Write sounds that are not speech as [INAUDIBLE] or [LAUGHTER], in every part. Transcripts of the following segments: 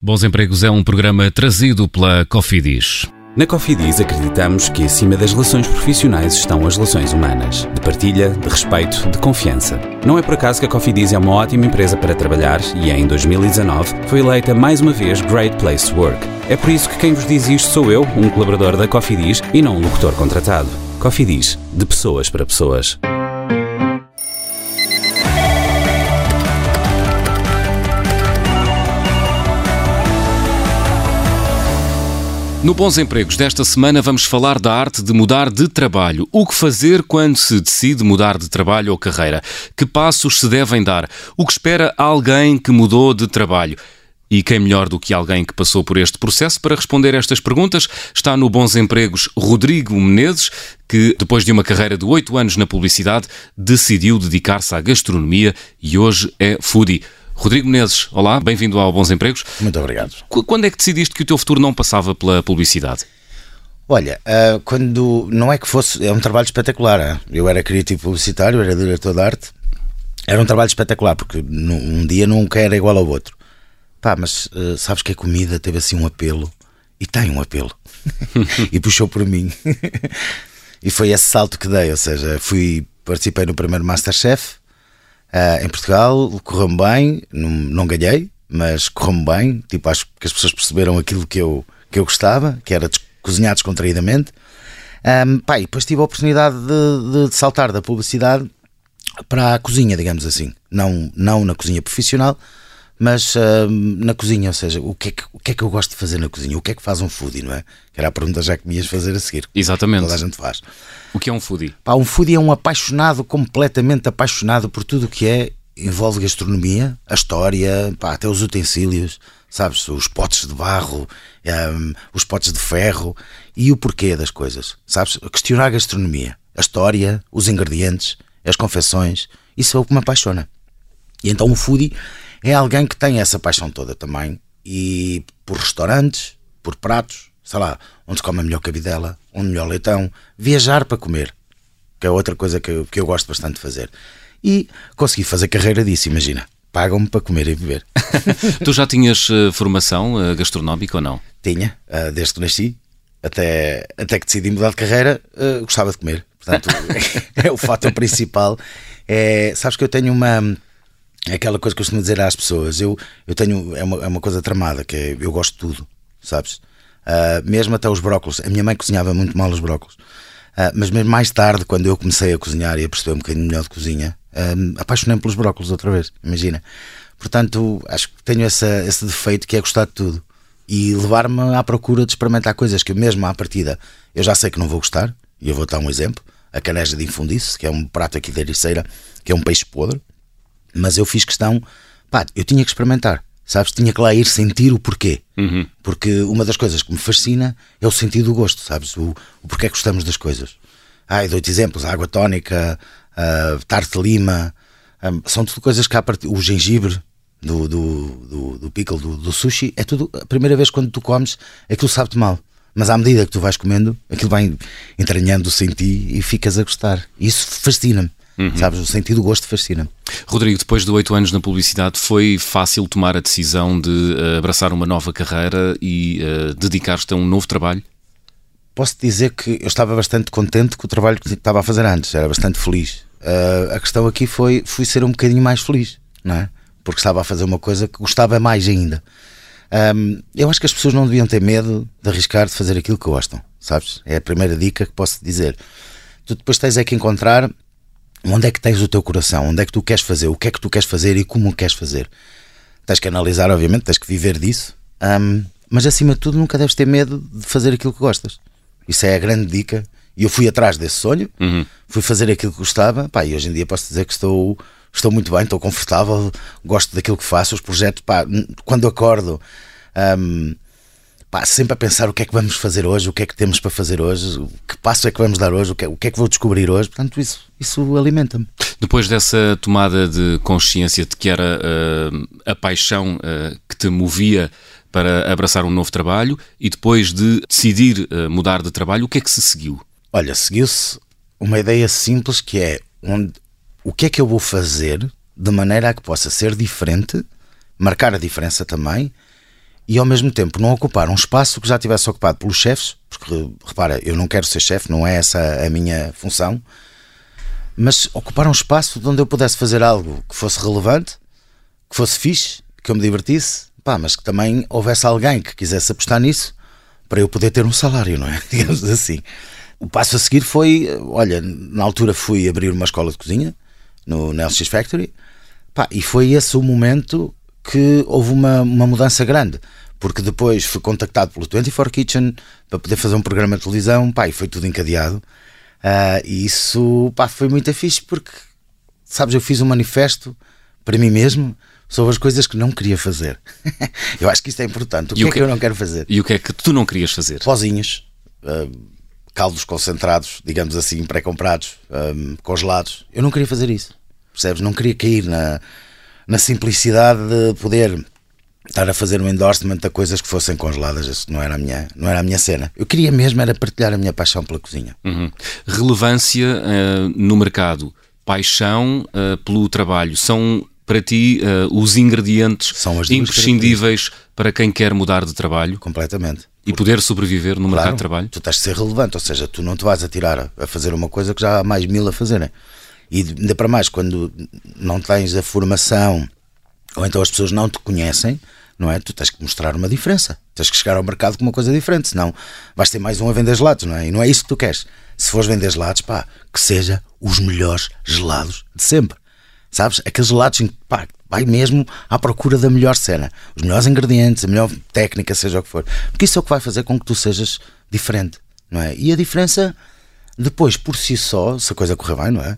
Bons Empregos é um programa trazido pela Cofidis. Na Cofidis acreditamos que acima das relações profissionais estão as relações humanas, de partilha, de respeito, de confiança. Não é por acaso que a Cofidis é uma ótima empresa para trabalhar e em 2019 foi eleita mais uma vez Great Place to Work. É por isso que quem vos diz isto sou eu, um colaborador da Cofidis e não um locutor contratado. Cofidis, de pessoas para pessoas. No Bons Empregos desta semana vamos falar da arte de mudar de trabalho. O que fazer quando se decide mudar de trabalho ou carreira? Que passos se devem dar? O que espera alguém que mudou de trabalho? E quem melhor do que alguém que passou por este processo para responder estas perguntas está no Bons Empregos Rodrigo Menezes, que depois de uma carreira de oito anos na publicidade decidiu dedicar-se à gastronomia e hoje é foodie. Rodrigo Menezes, olá, bem-vindo ao Bons Empregos. Muito obrigado. Quando é que decidiste que o teu futuro não passava pela publicidade? Olha, uh, quando não é que fosse, é um trabalho espetacular. Hein? Eu era criativo publicitário, era diretor de arte. Era um trabalho espetacular, porque um dia nunca era igual ao outro. Pá, mas uh, sabes que a comida teve assim um apelo, e tem um apelo, [LAUGHS] e puxou por mim. [LAUGHS] e foi esse salto que dei, ou seja, fui, participei no primeiro Masterchef, Uh, em Portugal correu-me bem, não, não ganhei, mas correu-me bem. Tipo, acho que as pessoas perceberam aquilo que eu, que eu gostava, que era cozinhar descontraídamente. Um, pá, e depois tive a oportunidade de, de, saltar da publicidade para a cozinha, digamos assim. Não, não na cozinha profissional, mas uh, na cozinha, ou seja, o que, é que, o que é que eu gosto de fazer na cozinha? O que é que faz um foodie, não é? Que era a pergunta já que me ias fazer a seguir. Exatamente. Toda a gente faz. O que é um foodie? Pá, um foodie é um apaixonado, completamente apaixonado por tudo o que é, envolve gastronomia, a história, pá, até os utensílios, sabes? Os potes de barro, um, os potes de ferro e o porquê das coisas, sabes? Questionar a gastronomia, a história, os ingredientes, as confecções, isso é o que me apaixona. E então o foodie é alguém que tem essa paixão toda também e por restaurantes, por pratos, sei lá, onde se come a melhor cabidela, onde melhor leitão, viajar para comer, que é outra coisa que eu, que eu gosto bastante de fazer. E consegui fazer carreira disso, imagina. Pagam-me para comer e beber. [LAUGHS] tu já tinhas uh, formação uh, gastronómica ou não? Tinha, uh, desde que nasci, até, até que decidi mudar de carreira, gostava de comer. Portanto, [LAUGHS] é o fator principal. É, sabes que eu tenho uma é aquela coisa que eu costumo dizer às pessoas. Eu, eu tenho. É uma, é uma coisa tramada, que é, eu gosto de tudo, sabes? Uh, mesmo até os brócolos. A minha mãe cozinhava muito mal os brócolos. Uh, mas mesmo mais tarde, quando eu comecei a cozinhar e a perceber um bocadinho melhor de cozinha, uh, apaixonei-me pelos brócolos outra vez. Imagina. Portanto, acho que tenho essa, esse defeito que é gostar de tudo e levar-me à procura de experimentar coisas que, mesmo à partida, eu já sei que não vou gostar. E eu vou dar um exemplo: a caneja de infundice, que é um prato aqui da Ericeira, que é um peixe podre mas eu fiz questão, pá, eu tinha que experimentar, sabes? Tinha que lá ir sentir o porquê. Uhum. Porque uma das coisas que me fascina é o sentido do gosto, sabes? O, o porquê que gostamos das coisas. Ah, dou-te exemplos: a água tónica, a tarte lima, um, são tudo coisas que há part... o gengibre. Do, do, do, do pickle, do, do sushi, é tudo a primeira vez quando tu comes, aquilo sabe-te mal. Mas à medida que tu vais comendo, aquilo vai entranhando-se em ti e ficas a gostar. E isso fascina-me. Uhum. Sabes, o sentido do gosto fascina. Rodrigo, depois de oito anos na publicidade, foi fácil tomar a decisão de uh, abraçar uma nova carreira e uh, dedicar-te a um novo trabalho? Posso dizer que eu estava bastante contente com o trabalho que estava a fazer antes, era bastante feliz. Uh, a questão aqui foi fui ser um bocadinho mais feliz, não é? Porque estava a fazer uma coisa que gostava mais ainda. Um, eu acho que as pessoas não deviam ter medo de arriscar de fazer aquilo que gostam, sabes? É a primeira dica que posso dizer. Tu depois tens é que encontrar onde é que tens o teu coração, onde é que tu queres fazer, o que é que tu queres fazer e como queres fazer. Tens que analisar, obviamente, tens que viver disso, um, mas acima de tudo nunca deves ter medo de fazer aquilo que gostas. Isso é a grande dica. E eu fui atrás desse sonho, uhum. fui fazer aquilo que gostava, pá, e hoje em dia posso dizer que estou, estou muito bem, estou confortável, gosto daquilo que faço, os projetos, pá, quando acordo. Um, pá, sempre a pensar o que é que vamos fazer hoje, o que é que temos para fazer hoje, que passo é que vamos dar hoje, o que é, o que, é que vou descobrir hoje. Portanto, isso, isso alimenta-me. Depois dessa tomada de consciência de que era uh, a paixão uh, que te movia para abraçar um novo trabalho e depois de decidir uh, mudar de trabalho, o que é que se seguiu? Olha, seguiu-se uma ideia simples que é onde, o que é que eu vou fazer de maneira a que possa ser diferente, marcar a diferença também e ao mesmo tempo não ocupar um espaço que já tivesse ocupado pelos chefes, porque repara, eu não quero ser chefe, não é essa a minha função, mas ocupar um espaço onde eu pudesse fazer algo que fosse relevante, que fosse fixe, que eu me divertisse, pá, mas que também houvesse alguém que quisesse apostar nisso para eu poder ter um salário, não é? [LAUGHS] Digamos assim. O passo a seguir foi, olha, na altura fui abrir uma escola de cozinha no Nelson Factory, pá, e foi esse o momento que houve uma, uma mudança grande porque depois fui contactado pelo 24 Kitchen para poder fazer um programa de televisão, pá, e foi tudo encadeado. Uh, e isso pá, foi muito fixe porque, sabes, eu fiz um manifesto para mim mesmo sobre as coisas que não queria fazer. [LAUGHS] eu acho que isto é importante. O que, o que é que eu não quero fazer? E o que é que tu não querias fazer? Pozinhos, uh, caldos concentrados, digamos assim, pré-comprados, um, congelados. Eu não queria fazer isso. Percebes? Não queria cair na, na simplicidade de poder estar a fazer um endorsement a coisas que fossem congeladas. Isso não era a minha, não era a minha cena. Eu queria mesmo era partilhar a minha paixão pela cozinha. Uhum. Relevância uh, no mercado, paixão uh, pelo trabalho, são para ti uh, os ingredientes são imprescindíveis para quem quer mudar de trabalho? Completamente. E poder sobreviver no claro, mercado de trabalho? Tu tens de ser relevante, ou seja, tu não te vais atirar a fazer uma coisa que já há mais mil a fazerem. E ainda para mais, quando não tens a formação ou então as pessoas não te conhecem, não é? Tu tens que mostrar uma diferença. Tens que chegar ao mercado com uma coisa diferente, senão vais ter mais um a vender gelados, não é? E não é isso que tu queres. Se fores vender gelados, pá, que seja os melhores gelados de sempre. Sabes? Aqueles gelados em que, pá, vai mesmo à procura da melhor cena, os melhores ingredientes, a melhor técnica, seja o que for. Porque isso é o que vai fazer com que tu sejas diferente, não é? E a diferença, depois, por si só, se a coisa correr bem, não é?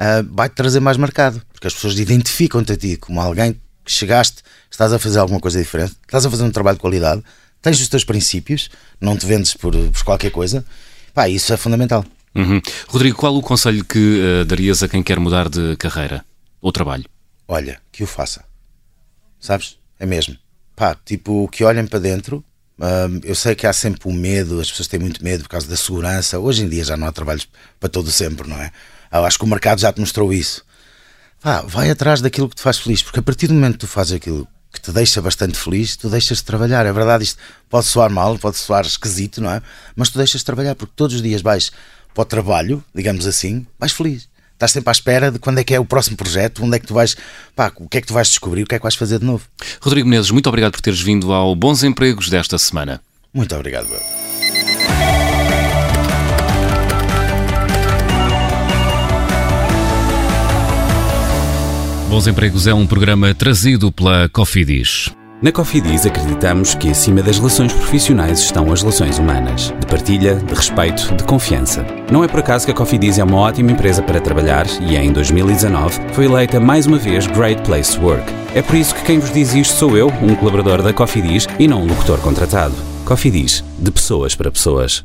Uh, vai-te trazer mais mercado, porque as pessoas identificam-te a ti como alguém que chegaste, estás a fazer alguma coisa diferente, estás a fazer um trabalho de qualidade, tens os teus princípios, não te vendes por, por qualquer coisa, pá, isso é fundamental. Uhum. Rodrigo, qual o conselho que uh, darias a quem quer mudar de carreira ou trabalho? Olha, que o faça. Sabes? É mesmo. Pá, tipo, que olhem para dentro. Uh, eu sei que há sempre o medo, as pessoas têm muito medo por causa da segurança. Hoje em dia já não há trabalhos para todo sempre, não é? Eu acho que o mercado já te mostrou isso. Pá, vai atrás daquilo que te faz feliz, porque a partir do momento que tu fazes aquilo que te deixa bastante feliz, tu deixas de trabalhar. É verdade, isto pode soar mal, pode soar esquisito, não é? Mas tu deixas de trabalhar, porque todos os dias vais para o trabalho, digamos assim, vais feliz. Estás sempre à espera de quando é que é o próximo projeto, onde é que tu vais, pá, o que é que tu vais descobrir, o que é que vais fazer de novo. Rodrigo Menezes, muito obrigado por teres vindo ao Bons Empregos desta semana. Muito obrigado, Bel. Bons Empregos é um programa trazido pela Cofidis. Na Cofidis acreditamos que acima das relações profissionais estão as relações humanas, de partilha, de respeito, de confiança. Não é por acaso que a Cofidis é uma ótima empresa para trabalhar e em 2019 foi eleita mais uma vez Great Place to Work. É por isso que quem vos diz isto sou eu, um colaborador da Cofidis e não um locutor contratado. Cofidis, de pessoas para pessoas.